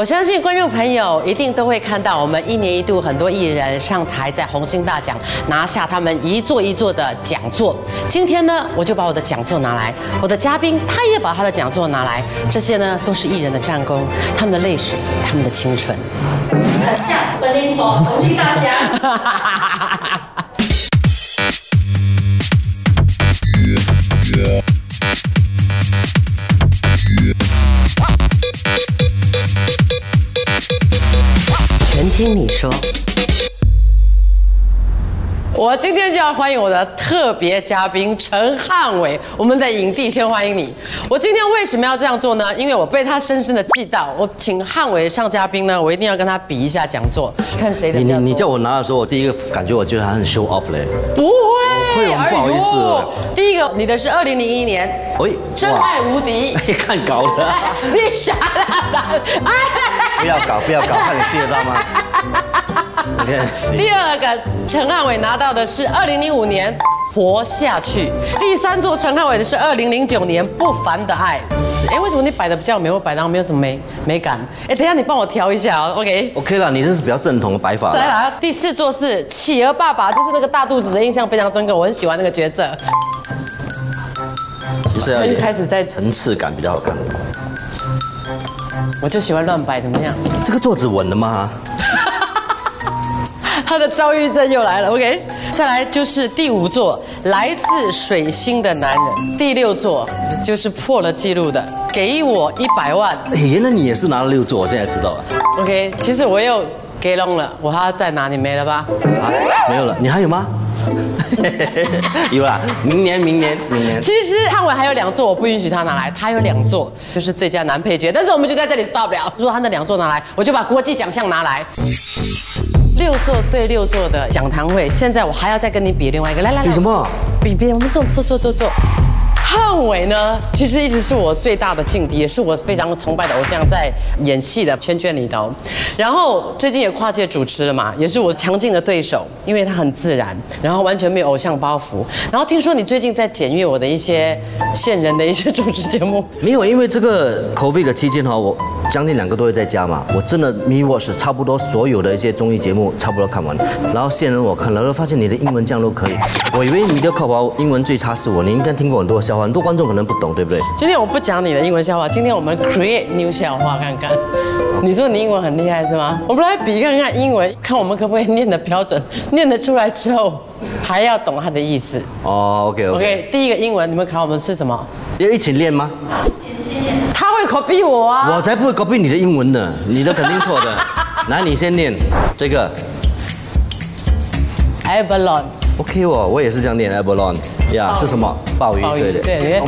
我相信观众朋友一定都会看到，我们一年一度很多艺人上台在红星大奖拿下他们一座一座的讲座。今天呢，我就把我的讲座拿来，我的嘉宾他也把他的讲座拿来，这些呢都是艺人的战功，他们的泪水，他们的青春。很像本林佛红星大奖。听你说。我今天就要欢迎我的特别嘉宾陈汉伟，我们的影帝，先欢迎你。我今天为什么要这样做呢？因为我被他深深的记到。我请汉伟上嘉宾呢，我一定要跟他比一下讲座，看谁的你。你你叫我拿的时候，我第一个感觉我觉得他很 show off 嘞。不会，会我不好意思哎第一个，你的是二零零一年，喂，真爱无敌。哎，看高了，你傻了，哎。不要搞，不要搞，看你记得到吗？你看，第二个陈汉伟拿到的是二零零五年《活下去》，第三座陈汉伟的是二零零九年《不凡的爱》。哎，为什么你摆的比较美？我摆到没有什么美美感。哎，等一下你帮我调一下哦，OK。OK 了，你这是比较正统的摆法了。再来，第四座是企鹅爸爸，就是那个大肚子的印象非常深刻，我很喜欢那个角色。其实要他又开始在，层次感比较好看。我就喜欢乱摆，怎么样？这个桌子稳了吗？他的遭遇症又来了，OK。再来就是第五座，来自水星的男人。第六座就是破了记录的，给我一百万哎，那你也是拿了六座，我现在知道了。，OK。其实我又给弄了，我还要再拿，你没了吧？啊，没有了，你还有吗？有啦，明年，明年，明年。其实汉伟还有两座，我不允许他拿来，他有两座就是最佳男配角，但是我们就在这里 stop 了。如果他那两座拿来，我就把国际奖项拿来。六座对六座的讲堂会，现在我还要再跟你比另外一个，来来来，比什么？比别人，我们坐坐坐坐坐。汉伟呢，其实一直是我最大的劲敌，也是我非常崇拜的偶像，在演戏的圈圈里头。然后最近也跨界主持了嘛，也是我强劲的对手，因为他很自然，然后完全没有偶像包袱。然后听说你最近在检阅我的一些线人的一些主持节目，没有，因为这个 COVID 的期间哈，我将近两个多月在家嘛，我真的 Me Watch 差不多所有的一些综艺节目差不多看完，然后现任我看了，然后发现你的英文这样都可以，我以为你的考包英文最差是我，你应该听过很多笑话，很多观众可能不懂，对不对？今天我不讲你的英文笑话，今天我们 create new 笑话看看。你说你英文很厉害是吗？我们来比看看英文，看我们可不可以念的标准，念得出来之后还要懂它的意思。哦，OK OK，OK，第一个英文你们考我们是什么？要一起练吗？Copy 我啊。我才不会 copy 你的英文呢，你的肯定错的。来，你先念这个 Abalone，，OK 哦，我也是这样念 abalone，呀，是什么？鲍鱼，对的。对。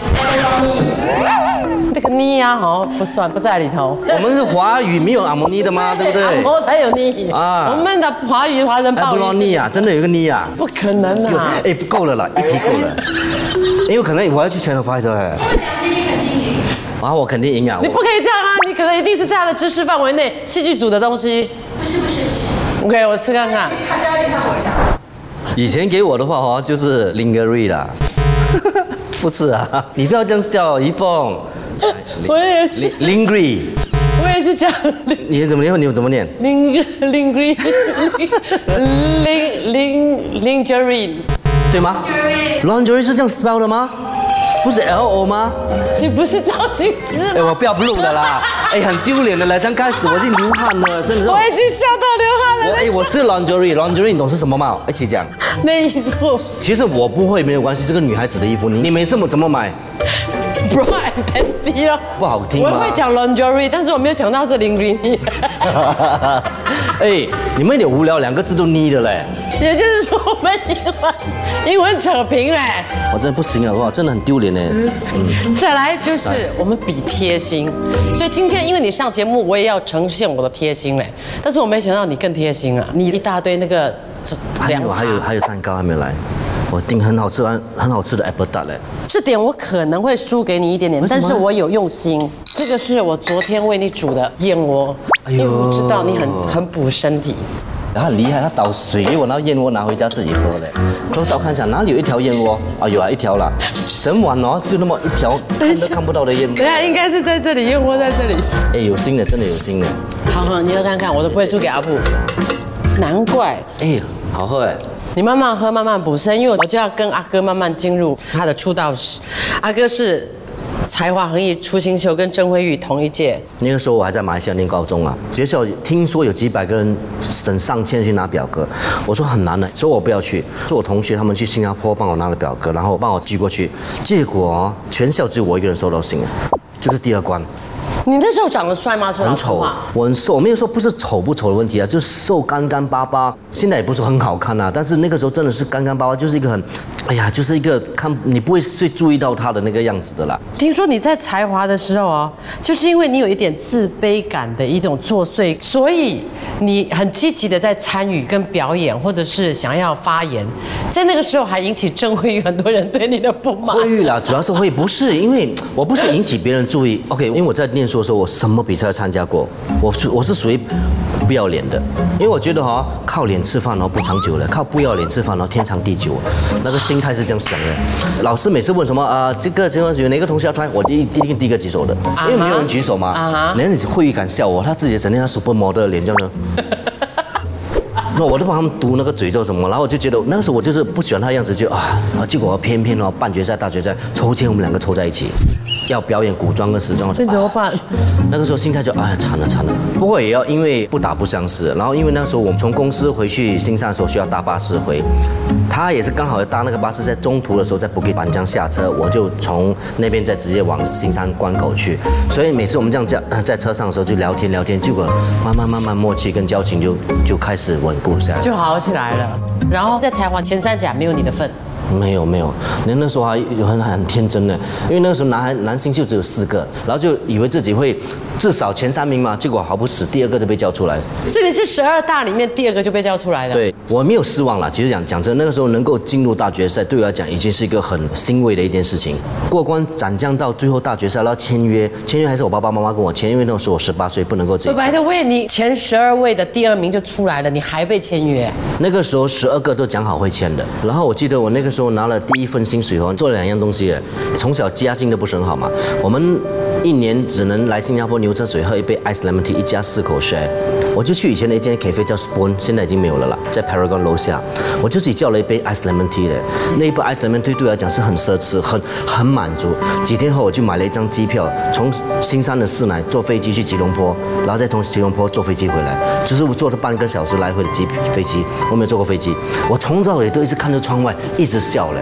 那个妮呀，好不算不在里头。我们是华语，没有阿摩尼的吗？对不对？我才有妮啊啊。我们的华语华人鲍鱼是阿布罗尼啊，真的有一个尼啊。不可能啊！哎，不够了啦，一题够了。因为可能我要去 Channel Five 哎。啊，我肯定赢啊！你不可以这样啊！你可能一定是在他的知识范围内，戏剧组的东西。不是不是不是。OK，我吃看看。还是要看我一下以前给我的话哦，就是 lingerie 啦。不是啊，你不要这样笑，一凤。我也是，lingerie，我也是讲你怎么念？你怎么念？ling ling ling ling ling lingerie。对吗？lingerie 是这样 spell 的吗？不是 L O 吗？你不是造型师哎，吗？我不要不录的啦！哎，很丢脸的嘞。刚开始我已经流汗了，真的是。我已经笑到流汗了。我哎，我是 lingerie，lingerie 你懂是什么吗？一起讲。内衣裤其实我不会没有关系，这个女孩子的衣服，你你没事么怎么买？Bra and panty 咯。不好听吗我会讲 lingerie，但是我没有想到是 lingerie。哎，你们有点无聊，两个字都腻的嘞，也就是说，我们英文英文扯平嘞。我真的不行了，哇，真的很丢脸呢。再来就是我们比贴心，所以今天因为你上节目，我也要呈现我的贴心嘞。但是我没想到你更贴心啊，你一大堆那个这凉茶还有还，有还有蛋糕还没有来，我订很好吃很很好吃的 apple tart 嘞。这点我可能会输给你一点点，但是我有用心。这个是我昨天为你煮的燕窝，哎呦因为我知道你很很补身体。然后很厉害，他倒水给我，然后燕窝拿回家自己喝嘞。多少看一下哪里有一条燕窝？啊，有啊，一条了。整碗哦，就那么一条看都看不到的燕窝等。一下应该是在这里，燕窝在这里。哎，有心的，真的有心的。好，好你喝看看，我都不会输给阿布。难怪哎，好喝哎。你慢慢喝，慢慢补身，因为我就要跟阿哥慢慢进入他的出道史。阿哥是才华横溢，出新秀，跟郑慧玉同一届。那个时候我还在马来西亚念高中啊，学校听说有几百个人整上千去拿表格，我说很难的，所以我不要去。说我同学他们去新加坡帮我拿了表格，然后帮我寄过去，结果全校只有我一个人收到信，就是第二关。你那时候长得帅吗？很丑我很瘦，我没有说不是丑不丑的问题啊，就是瘦干干巴巴。现在也不是很好看啊，但是那个时候真的是干干巴巴，就是一个很，哎呀，就是一个看你不会去注意到他的那个样子的啦。听说你在才华的时候哦，就是因为你有一点自卑感的一种作祟，所以你很积极的在参与跟表演，或者是想要发言，在那个时候还引起郑慧玉很多人对你的不满。会啦，主要是会不是因为我不是引起别人注意，OK，因为我在念书的时候我什么比赛都参加过，我是我是属于不要脸的，因为我觉得哈、靠脸吃饭哦不长久了，靠不要脸吃饭哦天长地久，那个心态是这样想的。老师每次问什么啊、这个情况有哪个同学要穿，我一一定第一个举手的，因为没有人举手嘛啊哈。人家会议敢笑我，他自己整天他 super model 的脸这样的。那我都帮他们嘟那个嘴做什么，然后我就觉得那个时候我就是不喜欢他的样子，就啊，然后结果偏偏哦半决赛、大决赛抽签我们两个抽在一起，要表演古装跟时装，那怎么办？那个时候心态就哎呀惨了惨了，不过也要因为不打不相识，然后因为那个时候我们从公司回去新山的时候需要搭巴士回，他也是刚好搭那个巴士在中途的时候在布吉板江下车，我就从那边再直接往新山关口去，所以每次我们这样在呃在车上的时候就聊天聊天，结果慢慢慢慢默契跟交情就就开始稳固下来。就好起来了。然后在才华前三甲没有你的份，没有没有，那那时候还有很很天真的，因为那个时候男孩男星就只有四个，然后就以为自己会至少前三名嘛，结果好不死，第二个就被叫出来。所以你是十二大里面第二个就被叫出来的。，对我没有失望了，其实讲讲真，那个时候能够进入大决赛，对我来讲已经是一个很欣慰的一件事情。过关斩将到最后大决赛，然后签约，签约还是我爸爸妈妈跟我签，因为那时候我十八岁，不能够自己签。白的位你前十二位的第二名就出来了，你还被签约。那个时候十二个都讲好会签的，然后我记得我那个时候拿了第一份薪水我，做了两样东西，从小家境都不是很好嘛，我们一年只能来新加坡牛车水喝一杯 ice lemon tea，一家四口 share。我就去以前的一间 cafe 叫 Spoon，现在已经没有了啦，在 Paragon 楼下，我就自己叫了一杯 ice lemon tea 的，那一杯 ice lemon tea 对我来讲是很奢侈，很很满足。几天后我就买了一张机票，从新山的市乃坐飞机去吉隆坡，然后再从吉隆坡坐飞机回来，就是我坐了半个小时来回的机飞机，我没有坐过飞机，我从头到尾都一直看着窗外，一直笑嘞。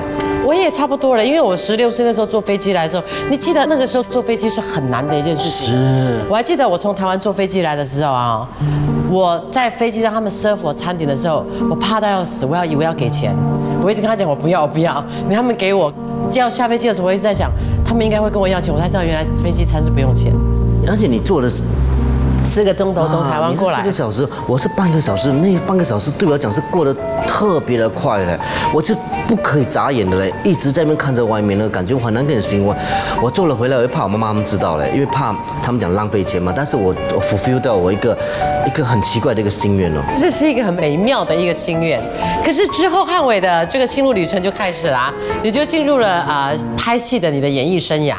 我也差不多了，因为我十六岁那时候坐飞机来的时候，你记得那个时候坐飞机是很难的一件事情。是我还记得我从台湾坐飞机来的时候啊，我在飞机上他们 serve 我餐点的时候，我怕到要死，我要以为要给钱，我一直跟他讲我不要我不要，你他们给我，要下飞机的时候我一直在想，他们应该会跟我要钱，我才知道原来飞机餐是不用钱。而且你坐的四个钟头从台湾过来四个，小时，我是半个小时，那半个小时对我来讲是过得特别的快嘞，我就不可以眨眼的嘞，一直在那边看着外面那个感觉，我很难跟你形容。我做了回来，我又怕我妈妈他们知道嘞，因为怕他们讲浪费钱嘛。但是我我 fulfill 到我一个一个很奇怪的一个心愿哦。这是一个很美妙的一个心愿。可是之后汉伟的这个心路旅程就开始啦、你就进入了啊、呃拍戏的你的演艺生涯，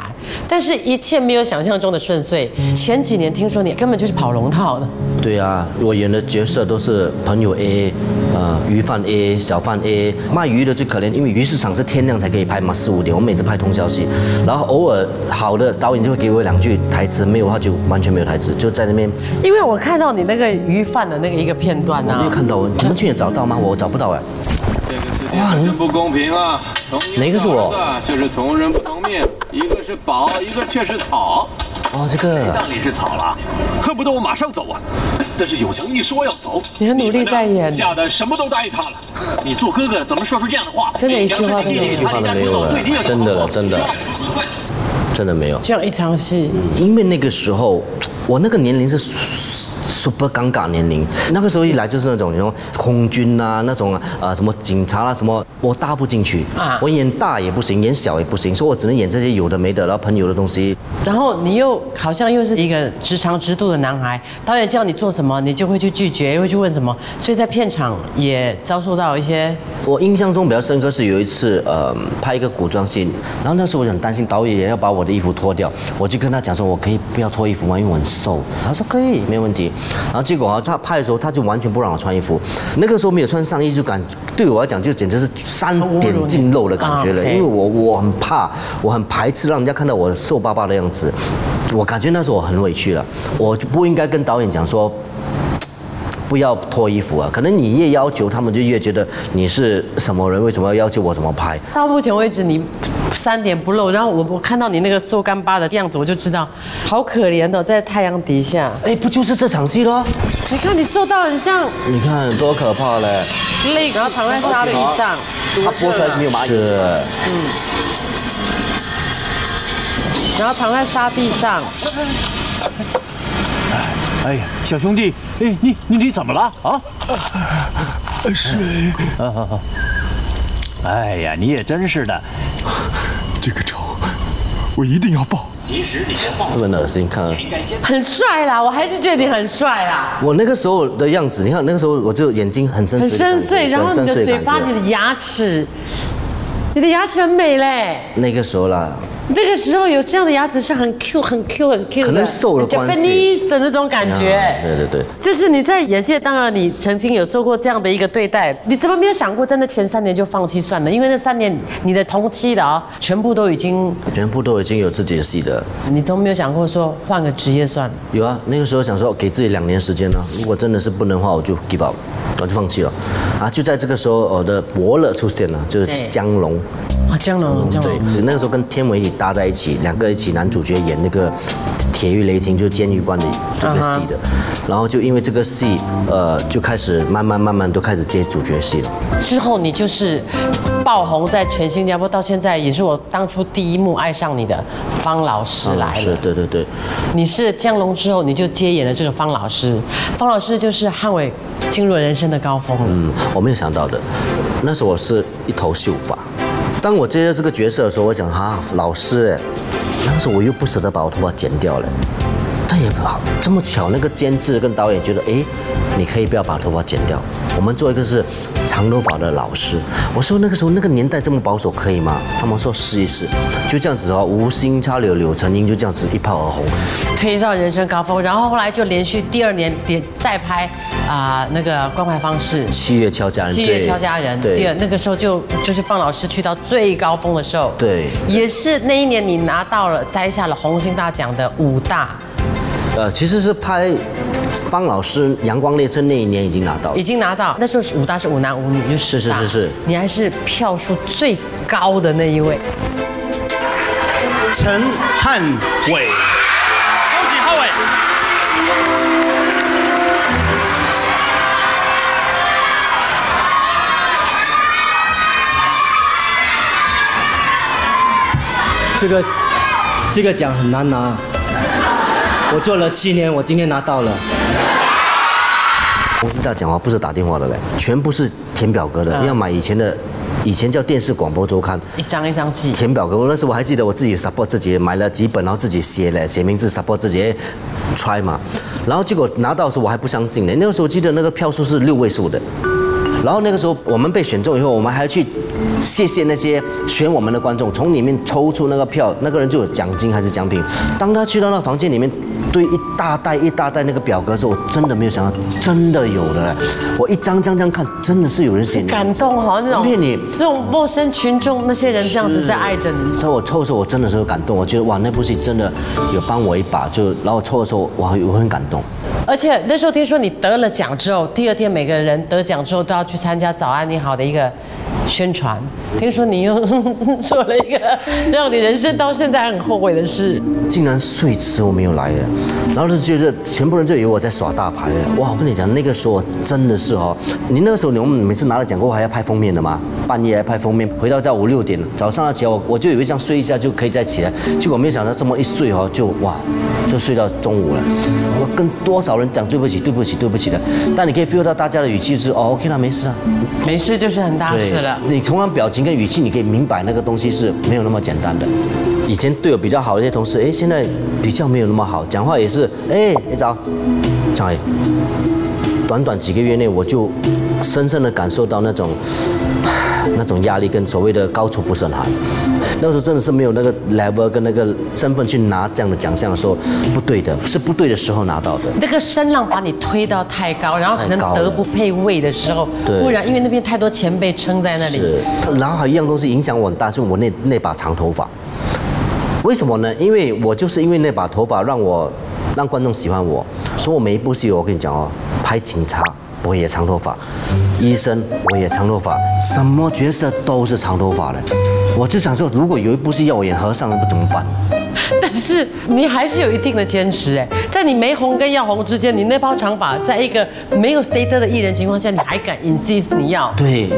但是一切没有想象中的顺遂。前几年听说你根本就是跑龙套的，对啊，我演的角色都是朋友 A，呃，鱼贩 A，小贩 A，卖鱼的最可怜，因为鱼市场是天亮才可以拍嘛，四五点，我们每次拍通宵戏，然后偶尔好的导演就会给我两句台词，没有的话就完全没有台词，就在那边因为我看到你那个鱼贩的那个一个片段啊没有，看到，你们去年找到吗？我找不到哎。这个世界可真不公平啊！同一个哪个是我就是同人不同命，一个是宝，一个却是草。哦，这个当你是草了，恨不得我马上走啊！但是有强一说要走，你很努力在演吓得什么都答应他了。你做哥哥的怎么说出这样的话？真的一句话都没有一句话都没有了，真的了，真的，真的没有。这样一场戏，因为那个时候我那个年龄是 super 尴尬年龄。那个时候一来就是那种，你说空军啊，那种啊什么警察啦、什么，我搭不进去啊啊，我演大也不行，演小也不行，所以我只能演这些有的没的，然后朋友的东西。然后你又好像又是一个直肠直肚的男孩，导演叫你做什么，你就会去拒绝，又会去问什么，所以在片场也遭受到一些我印象中比较深刻是有一次，呃，拍一个古装戏，然后那时候我很担心导演也要把我的衣服脱掉，我就跟他讲说，我可以不要脱衣服吗？因为我很瘦。他说可以，没问题。然后结果啊，他拍的时候他就完全不让我穿衣服，那个时候没有穿上衣就感对我来讲就简直是三点尽露的感觉了，因为我我很怕，我很排斥让人家看到我瘦巴巴的样子，我感觉那时候我很委屈了，我就不应该跟导演讲说。不要脱衣服啊！可能你越要求，他们就越觉得你是什么人，为什么要要求我怎么拍？到目前为止，你三点不露，然后我我看到你那个瘦干巴的样子，我就知道好可怜哦，在太阳底下。哎，不就是这场戏咯？你看你瘦到很像你看多可怕嘞！累，然后躺在沙地上，他播出来没有蚂蚁？是，然后躺在沙地上。哎呀，小兄弟，哎，你你你怎么了啊？水，哎呀，你也真是的，这个仇我一定要报。特别恶心，看了。很帅啦，我还是觉得你很帅啦，我那个时候的样子，你看那个时候我就眼睛很深邃很深邃，然后你的嘴巴、你的牙齿，你的牙齿很美嘞。那个时候啦，那个时候有这样的牙齿是很 Q、很 Q、很 Q 的，可能瘦了关系 Japanese 的那种感觉。啊对对对。就是你在演戏，当然你曾经有受过这样的一个对待，你怎么没有想过，真的前三年就放弃算了？因为那三年你的同期的啊、全部都已经，全部都已经有自己的戏的，你都没有想过说换个职业算了。有啊。那个时候想说给自己两年时间呢，如果真的是不能的话，我就 give up，我就放弃了。啊，就在这个时候，我的伯乐出现了，就是江龙。啊，江龙，江对，，那个时候跟天伟一起搭在一起，两个一起男主角演那个《铁狱雷霆》，就是监狱官的这个戏的。然后就因为这个戏，呃，就开始慢慢慢慢都开始接主角戏了。之后你就是爆红在全新加坡，到现在也是我当初第一幕爱上你的方老师来是。对对对，你是江龙之后，你就接演了这个方老师。方老师就是汉伟进入了人生的高峰了。嗯，我没有想到的，那时候我是一头秀发。当我接到这个角色的时候，我想哈、老师哎，那个时候我又不舍得把我头发剪掉了，但也不好这么巧，那个监制跟导演觉得，哎，你可以不要把头发剪掉，我们做一个是长头发的老师。我说那个时候那个年代这么保守可以吗？他们说试一试，就这样子哦，无心插柳柳成荫，就这样子一炮而红。推上人生高峰，然后后来就连续第二年连再拍啊、那个关怀方式。七月敲家人，七月对敲家人，对第二那个时候就就是放老师去到最高峰的时候，对也是那一年你拿到了摘下了红星大奖的五大，呃，其实是拍方老师《阳光列车》那一年已经拿到了已。经拿到，那时候是五大是五男五女，就是是是是你还是票数最高的那一位。陈汉伟。恭喜浩伟。这个这个奖很难拿，我做了七年，我今天拿到了。红星大讲话，不是打电话的嘞，全部是填表格的，嗯要买以前的，以前叫电视广播周刊。一张一张记，填表格，我那时候我还记得我自己 support 自己买了几本，然后自己写了写名字 support 自己 try 嘛，然后结果拿到的时候我还不相信呢，那个时候记得那个票数是六位数的，然后那个时候我们被选中以后，我们还要去谢谢那些选我们的观众，从里面抽出那个票，那个人就有奖金还是奖品。当他去到那个房间里面堆一大袋一大袋那个表格的时候，我真的没有想到，真的有的，我一张张这样看，真的是有人写感动哈，那种不骗你这种陌生群众那些人这样子在爱着你，所以我抽的时候，我真的是有感动。我觉得哇，那部戏真的有帮我一把。就然后我抽的时候，哇，我很感动。而且那时候听说你得了奖之后，第二天每个人得奖之后都要去参加《早安你好》的一个宣传。听说你又 做了一个让你人生到现在很后悔的事。竟然睡迟我没有来耶，然后就觉得全部人就以为我在耍大牌了。哇，我跟你讲，那个时候真的是哦，你那个时候你们每次拿了奖过后还要拍封面的吗，半夜还拍封面，回到家五六点，早上要起来我我就以为这样睡一下就可以再起来，结果没想到这么一睡哦就哇就睡到中午了。我跟多少人讲对不起对不起对不起的，但你可以 feel 到大家的语气是哦 OK 啦没事啊，没事就是很大事了。你同样表情跟语气，你可以明白那个东西是没有那么简单的。以前对我比较好的一些同事，哎，现在比较没有那么好，讲话也是，哎，你早，张伟。短短几个月内，我就深深的感受到那种 那种压力跟所谓的高处不胜寒。那时候真的是没有那个 level 跟那个身份去拿这样的奖项，的时候不对的，是不对的时候拿到的。那个声浪把你推到太高，然后可能德不配位的时候，对不然因为那边太多前辈撑在那里。是，然后还有一样东西影响我很大，就是我那那把长头发。为什么呢？因为我就是因为那把头发让我让观众喜欢我，所以我每一部戏我跟你讲哦，拍警察我也长头发，医生我也长头发，什么角色都是长头发的。我就想说，如果有一部戏要我演和尚，那怎么办？但是你还是有一定的坚持哎，在你没红跟要红之间，你那包长发，在一个没有 status 的艺人情况下，你还敢 insist 你要，对，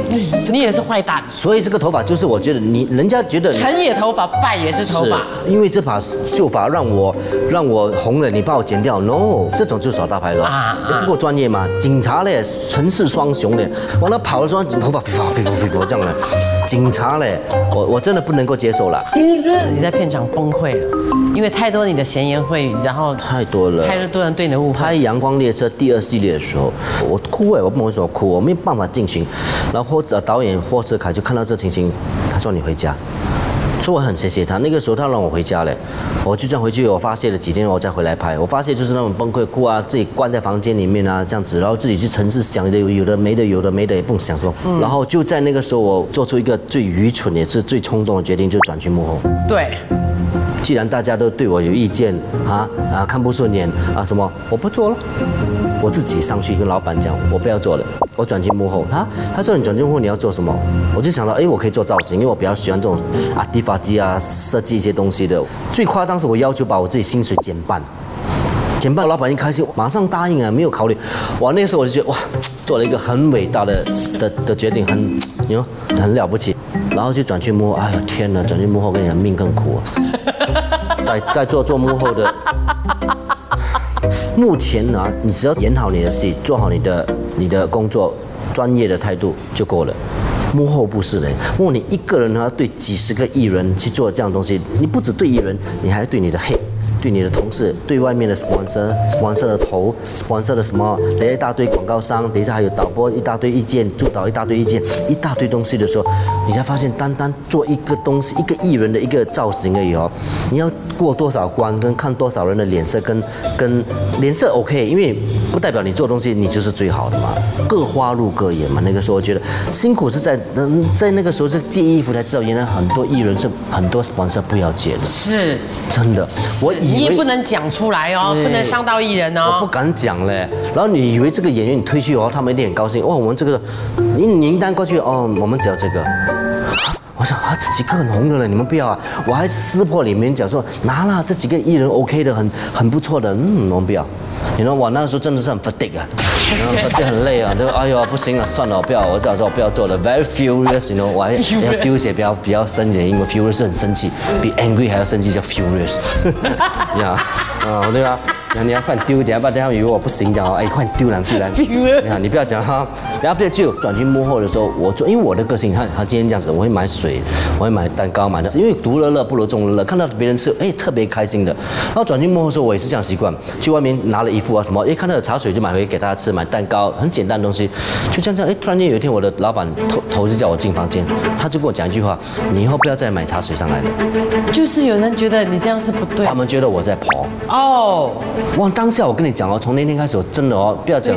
你也是坏蛋。所以这个头发就是我觉得你人家觉得你成也头发，败也是头发。是因为这把秀发让我让我红了，你把我剪掉，no，这种就耍大牌了，啊啊不够专业嘛？警察嘞，城市双雄嘞，往那跑的时候，头发飞飞飞发飞发这样的，警察嘞，我我真的不能够接受了，听说你在片场崩溃了，因为太多你的闲言秽语，然后太多了。太多人对你的误会拍《。阳光列车》第二系列的时候，我哭哎，我不懂为什么哭，我没有办法进行。然后导演霍志凯就看到这情形，他说你回家。所以我很谢谢他，那个时候他让我回家嘞，我就这样回去，我发泄了几天，我再回来拍。我发泄就是那种崩溃哭啊，自己关在房间里面啊，这样子，然后自己去城市想的有有的没的，有的没的也不想说。然后就在那个时候，我做出一个最愚蠢也是最冲动的决定，就转去幕后。对，既然大家都对我有意见啊啊看不顺眼啊什么，我不做了，我自己上去跟老板讲，我不要做了，我转进幕后。他他说你转进幕后你要做什么？我就想到，哎，我可以做造型，因为我比较喜欢这种啊地发机啊设计一些东西的。最夸张是我要求把我自己薪水减半。减半，老板一开心，马上答应啊，没有考虑。哇，那时候我就觉得哇，做了一个很伟大的的的决定，很，你说很了不起。然后就转去幕后，哎呀天哪，转去幕后跟你讲命更苦啊。在在做做幕后的，目前呢，你只要演好你的戏，做好你的你的工作，专业的态度就够了。幕后不是的，幕后你一个人呢，对几十个艺人去做这样东西，你不只对艺人，你还对你的黑。对你的同事，对外面的黄色黄色的头黄色的什么，等一大堆广告商，等一下还有导播一大堆意见，助导一大堆意见，一大堆东西的时候，你才发现，单单做一个东西，一个艺人的一个造型而已哦，你要过多少关，跟看多少人的脸色，跟跟脸色 OK，因为不代表你做东西你就是最好的嘛，各花入各眼嘛。那个时候我觉得辛苦是在嗯在那个时候是借衣服才知道，原来很多艺人是很多 sponsor 不要借的，是真的，我你也不能讲出来哦，不能伤到艺人我不哦。敢讲嘞。然后你以为这个演员你推去哦，他们一定很高兴。哇，我们这个你名单过去哦，我们只要这个。我想啊，这几个很红的了，你们不要啊！我还撕破脸面讲说拿了这几个艺人 OK 的，很很不错的，嗯，我们不要。你知道我那时候真的是很 fatigue 啊，然后 fatigue 很累啊，就哎呦不行了，算了，我不要，我早说我不要做了，very furious，你 know，我还 要丢一些比较比较深一点因为，furious 是很生气，比 angry 还要生气，叫 furious。呀，啊，对吧？然后你要快点丢一点，不然等下以为我不行，讲哦，哎，快点丢两句来。你看，你不要讲哈。然后这就转去幕后的时候，我做，因为我的个性，你看他今天这样子，我会买水，我会买蛋糕，买的，因为独乐乐不如众乐乐，看到别人吃，哎，特别开心的。然后转去幕后的时候，我也是这样习惯，去外面拿了一副啊什么，哎，看到有茶水就买回给大家吃，买蛋糕，很简单的东西，就这样这样，哎，突然间有一天我的老板头头就叫我进房间，他就跟我讲一句话，你以后不要再买茶水上来了，就是有人觉得你这样是不对他们觉得我在跑。哦。哇，当下我跟你讲哦，从那天开始，我真的哦，不要讲，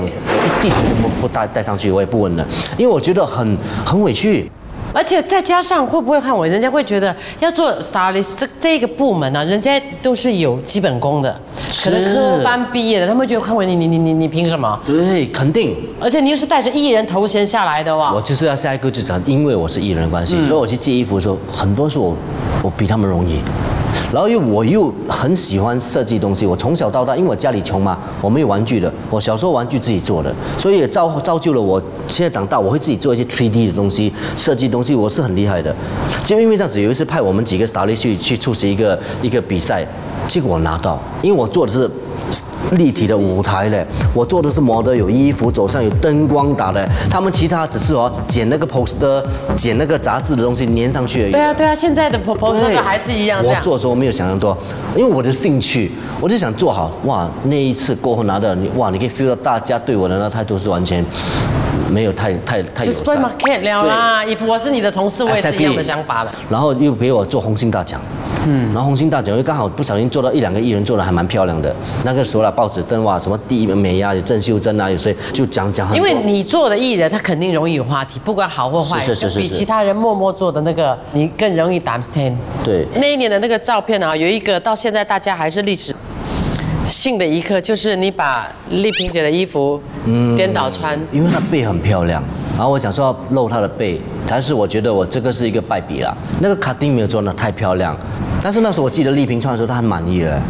地图不不带带上去，我也不问了，因为我觉得很很委屈。而且再加上会不会看我，人家会觉得要做 stylist 这这个部门呢、人家都是有基本功的，可能科班毕业的，他们会觉得汉伟你你你你你凭什么？对，肯定。而且你又是带着艺人头衔下来的哇我！就是要下一个就讲，因为我是艺人的关系，所以我去借衣服的时候，很多是我我比他们容易。然后又我又很喜欢设计东西，我从小到大，因为我家里穷嘛，我没有玩具的，我小时候玩具自己做的，所以也造造就了我现在长大，我会自己做一些 3D 的东西，设计东西，我是很厉害的。就因为这样子，有一次派我们几个 s t a r 去去出席一个一个比赛，结果我拿到，因为我做的是。立体的舞台嘞，我做的是模特，有衣服走上，有灯光打的，他们其他只是哦剪那个 poster，剪那个杂志的东西粘上去而已。对啊对啊，现在的都还是一样这我。做的时候没有想象多，因为我的兴趣，我就想做好。哇，那一次过后拿到你，哇，你可以 feel 到大家对我的那态度是完全没有太太太就友 s 善 p o。market 了啦我是你的同事，我也是一样的想法了。然后又给我做红星大奖，嗯，然后红星大奖又刚好不小心做到一两个艺人做的还蛮漂亮的。那个时候啦，报纸登哇，什么第一美啊，有郑秀珍啊，有谁就讲讲。因为你做的艺人，他肯定容易有话题，不管好或坏，是是是是是比其他人默默做的那个，你更容易打 stand。对那一年的那个照片啊，有一个到现在大家还是历史性的一刻，就是你把丽萍姐的衣服颠倒穿。因为她背很漂亮，然后我想说要露她的背，但是我觉得我这个是一个败笔啦。那个卡丁没有做的太漂亮，但是那时候我记得丽萍穿的时候，她很满意了。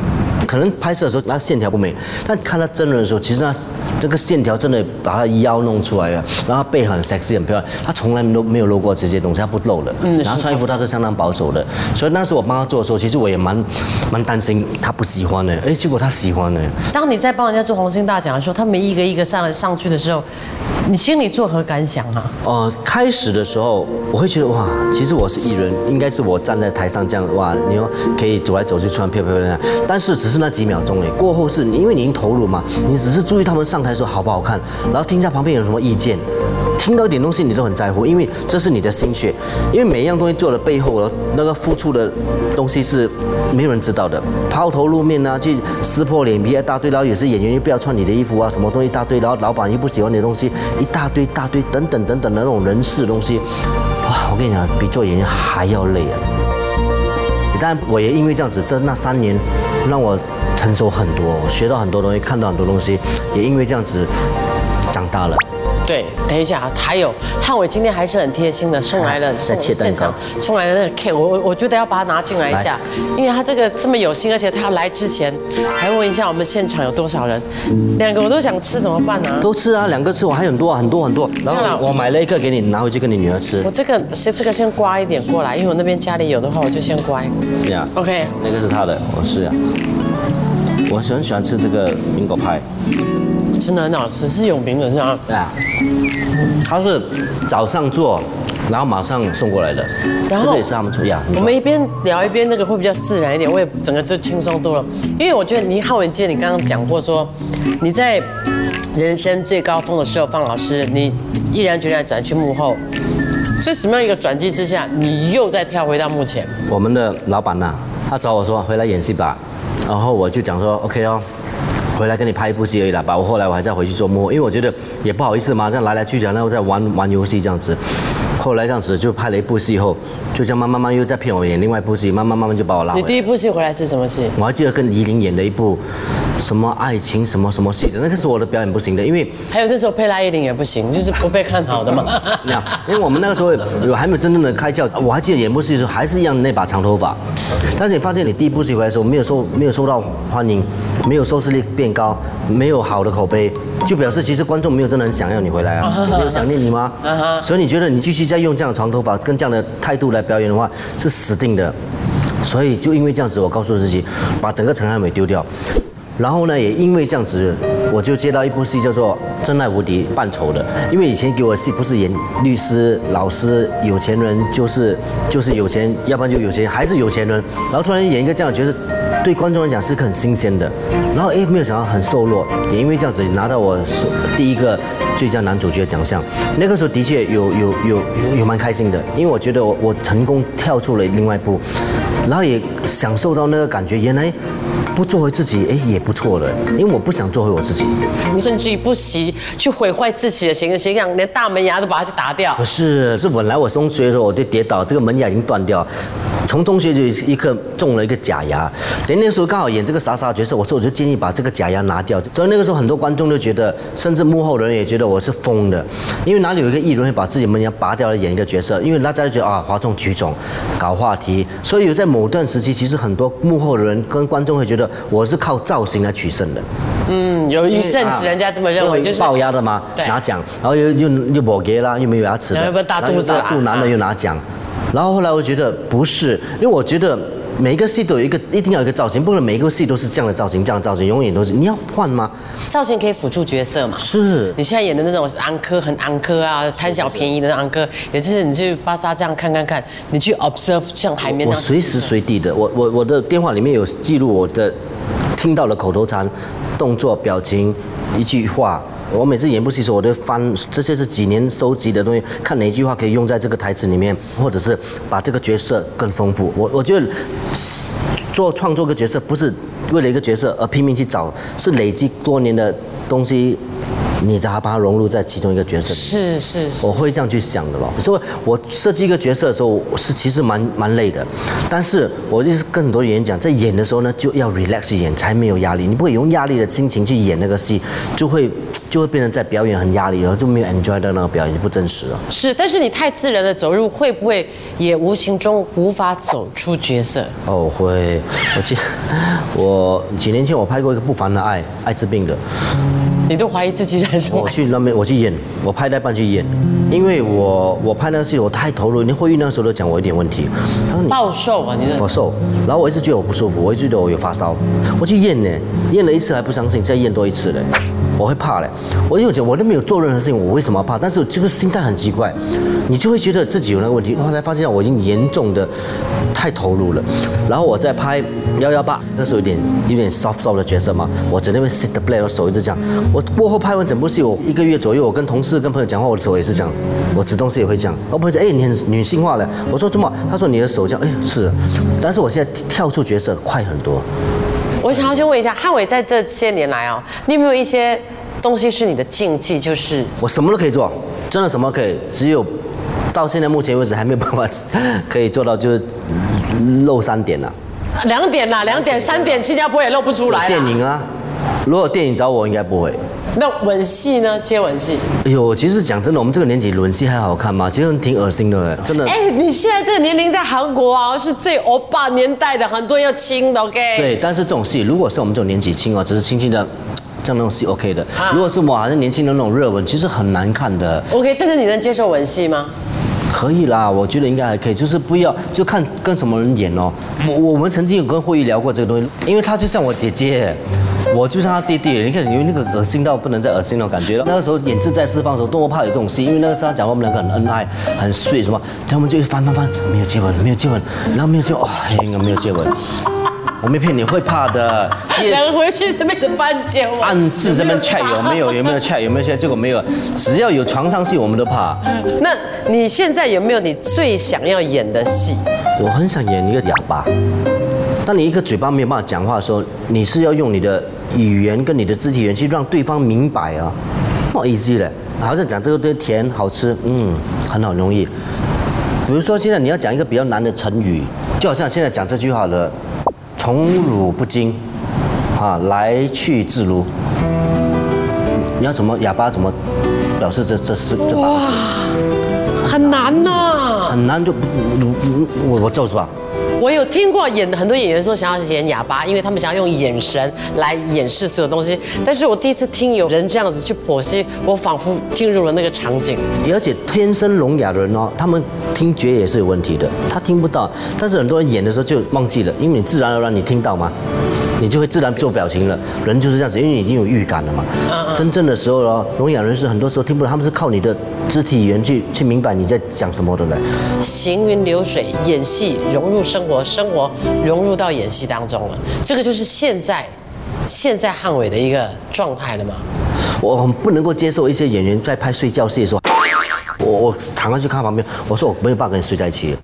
可能拍摄的时候那线条不美，但看他真人的时候，其实那这个线条真的把他腰弄出来了，然后背很 sexy 很漂亮，他从来都没有露过这些东西，他不露的。嗯，然后穿衣服他是相当保守的，所以那时候我帮他做的时候，其实我也蛮蛮担心他不喜欢的，哎，结果他喜欢的。当你在帮人家做红星大奖的时候，他们一个一个上来上去的时候，你心里作何感想啊？呃，开始的时候我会觉得哇，其实我是艺人，应该是我站在台上这样哇，你说可以走来走去穿漂漂亮亮，但是只是那几秒钟哎，过后是因为你已经投入嘛，你只是注意他们上台的时候好不好看，然后听一下旁边有什么意见。听到一点东西你都很在乎，因为这是你的心血，因为每一样东西做的背后的那个付出的东西是没有人知道的，抛头露面啊，去撕破脸皮一大堆，然后有些演员又不要穿你的衣服啊，什么东西一大堆，然后老板又不喜欢你的东西一大堆大堆等等等等的那种人事东西，哇，我跟你讲，比做演员还要累啊！当然，我也因为这样子，这那三年让我成熟很多，学到很多东西，看到很多东西，也因为这样子长大了。对，等一下啊，还有汉伟今天还是很贴心的送来了在送切蛋糕现场送来了那个 cake，我我我觉得要把它拿进来一下，因为他这个这么有心，而且他来之前还问一下我们现场有多少人，两个我都想吃怎么办呢、都吃啊，两个吃，我还有很多啊很多很多。然后我买了一个给你拿回去跟你女儿吃我。这个先这个先刮一点过来，因为我那边家里有的话我就先刮。这样 OK，那个是他的，我是啊。我很喜欢吃这个苹果派，真的很好吃，是永平的是吗？啊，他是早上做，然后马上送过来的。然后这个也是他们出呀。你说我们一边聊一边那个会比较自然一点，我也整个就轻松多了。因为我觉得倪浩文记得你刚刚讲过说，你在人生最高峰的时候，方老师你毅然决然转去幕后，是什么样一个转机之下，你又再跳回到幕前？我们的老板呐、他找我说回来演戏吧，然后我就讲说 OK 哦，回来跟你拍一部戏而已啦。把我后来我还在回去做幕后，因为我觉得也不好意思嘛，这样来来去去，然后在玩玩游戏这样子。后来这样子就拍了一部戏以后，就这样慢慢慢又在骗我演另外一部戏，慢慢慢慢就把我拉回来。你第一部戏回来是什么戏？我还记得跟黎玲演的一部什么爱情什么什么戏的，那个是我的表演不行的，因为还有那时候配拉依林也不行，就是不被看好的嘛。因为我们那个时候有还没有真正的开窍，我还记得演部戏的时候还是一样那把长头发，但是你发现你第一部戏回来的时候没有受没有受到欢迎，没有收视率变高，没有好的口碑，就表示其实观众没有真的很想要你回来啊，没有想念你吗？所以你觉得你继续再用这样的长头发跟这样的态度来表演的话是死定的，所以就因为这样子，我告诉自己把整个陈汉伟丢掉。然后呢，也因为这样子，我就接到一部戏叫做《真爱无敌》扮丑的。因为以前给我戏都是演律师、老师、有钱人，就是就是有钱，要不然就有钱，还是有钱人。然后突然演一个这样的角色，对观众来讲是很新鲜的。然后哎，没有想到很瘦弱，也因为这样子拿到我第一个最佳男主角奖项。那个时候的确有有有有蛮开心的，因为我觉得我我成功跳出了另外一步然后也享受到那个感觉，原来不做回自己，哎，也不错了，因为我不想做回我自己。你甚至于不惜去毁坏自己的形形象，连大门牙都把它去打掉不。是，是本来我中学的时候我就跌倒，这个门牙已经断掉，从中学就一颗中了一个假牙，所以那个时候刚好演这个傻傻的角色，我说我就建议把这个假牙拿掉。所以那个时候很多观众都觉得，甚至幕后的人也觉得我是疯的，因为哪里有一个艺人会把自己门牙拔掉来演一个角色？因为大家就觉得啊哗众取宠，搞话题，所以有在某段时期，其实很多幕后的人跟观众会觉得我是靠造型来取胜的。嗯，有一阵子人家这么认为，就是龅牙的嘛，拿奖，然后又又又跛给啦，又没有牙齿的，然后又大肚子大肚男的又拿奖，然后后来我觉得不是，因为我觉得。每一个戏都有一个，一定要有一个造型，不能每一个戏都是这样的造型，这样的造型，永远都是。你要换吗？造型可以辅助角色嘛。是，你现在演的那种安科很安科啊，贪小便宜的安科，也就是你去巴沙这样看看看，你去 observe 像海绵那样。我随时随地的，我我我的电话里面有记录我的听到的口头禅、动作、表情、一句话。我每次演部戏的时候，我都翻这些是几年收集的东西，看哪一句话可以用在这个台词里面，或者是把这个角色更丰富。我我觉得做创作个角色，不是为了一个角色而拼命去找，是累积多年的东西，你才把它融入在其中一个角色里面。是是是，我会这样去想的咯。所以我设计一个角色的时候，我是其实蛮蛮累的，但是我就是跟很多演员讲，在演的时候呢，就要 relax 去演，才没有压力。你不会用压力的心情去演那个戏，就会 就会变成在表演很压力，然后就没有 enjoy 到那个表演，就不真实了。是，但是你太自然的走入，会不会也无形中无法走出角色？哦，会，我记，我几年前我拍过一个不凡的爱，艾滋病的，你都怀疑自己人生我去那边我去演，我拍到一半去演，因为我我拍那个戏我太投入，连慧玉那个时候都讲我有点问题，他说你暴瘦啊，你的我瘦，然后我一直觉得我不舒服，我一直觉得我有发烧，我去验呢，验了一次还不相信，再验多一次嘞，我会怕嘞。我有觉得我都没有做任何事情，我为什么怕？但是这个心态很奇怪，你就会觉得自己有那个问题，后来发现我已经严重的太投入了。然后我在拍幺幺八，那时候有点有点 soft soft 的角色嘛，我在那边 sit the play，我手一直这样。我过后拍完整部戏，我一个月左右，我跟同事跟朋友讲话，我的手也是这样，我指东西也会这样。我朋友说，哎，你很女性化了。我说怎么？他说你的手这样，哎，是。但是我现在跳出角色快很多。我想要先问一下，汉伟在这些年来哦，你有没有一些东西是你的禁忌？就是我什么都可以做，真的什么都可以，只有到现在目前为止还没有办法 可以做到，就是露三点了、两点啦，两点、三点，新加坡也露不出来。电影啊，如果电影找我，应该不会。那吻戏呢？接吻戏？哎呦，其实讲真的，我们这个年纪吻戏还好看吗？其实挺恶心的嘞，真的。哎，你现在这个年龄在韩国啊，是最欧巴年代的，很多人要亲的，OK？对，但是这种戏，如果是我们这种年纪轻哦，只是轻轻的，这样那种戏 OK 的。啊如果是我好像年轻的那种热吻，其实很难看的。，OK。但是你能接受吻戏吗？可以啦，我觉得应该还可以，就是不要就看跟什么人演哦。我我们曾经有跟慧玉聊过这个东西，因为她就像我姐姐，我就像他弟弟。你看，因为那个恶心到不能再恶心那种感觉了。那个时候演《志在释放》的时候，多么怕有这种戏，因为那个时候他讲我们两个很恩爱、很碎什么，他们就翻翻翻，没有接吻，没有接吻，然后没有接吻，哇、应该没有接吻。我没骗你，会怕的。两个回去那边的班接吻，暗自这边 check 有没有有没有 check 有没有 check，结果没有。只要有床上戏，我们都怕。那你现在有没有你最想要演的戏？我很想演一个哑巴。当你一个嘴巴没有办法讲话的时候，你是要用你的语言跟你的肢体语言去让对方明白啊，那么 easy 的。好像讲这个对甜好吃，嗯，很好容易。比如说现在你要讲一个比较难的成语，就好像现在讲这句话了“宠辱不惊”，啊，来去自如。你要怎么哑巴怎么表示这这是这八个字？很难呐、很难就不我我做是吧？我有听过演很多演员说想要演哑巴，因为他们想要用眼神来掩饰所有东西。但是我第一次听有人这样子去剖析，我仿佛进入了那个场景。而且天生聋哑的人哦，他们听觉也是有问题的，他听不到。但是很多人演的时候就忘记了，因为你自然而然你听到嘛，你就会自然做表情了。人就是这样子，因为你已经有预感了嘛。真正的时候呢，聋哑人士很多时候听不懂，他们是靠你的肢体语言去去明白你在讲什么的嘞。行云流水，演戏融入生活，生活融入到演戏当中了。这个就是现在现在汉伟的一个状态了嘛。我很不能够接受一些演员在拍睡觉戏的时候，我我躺上去看旁边，我说我没有办法跟你睡在一起。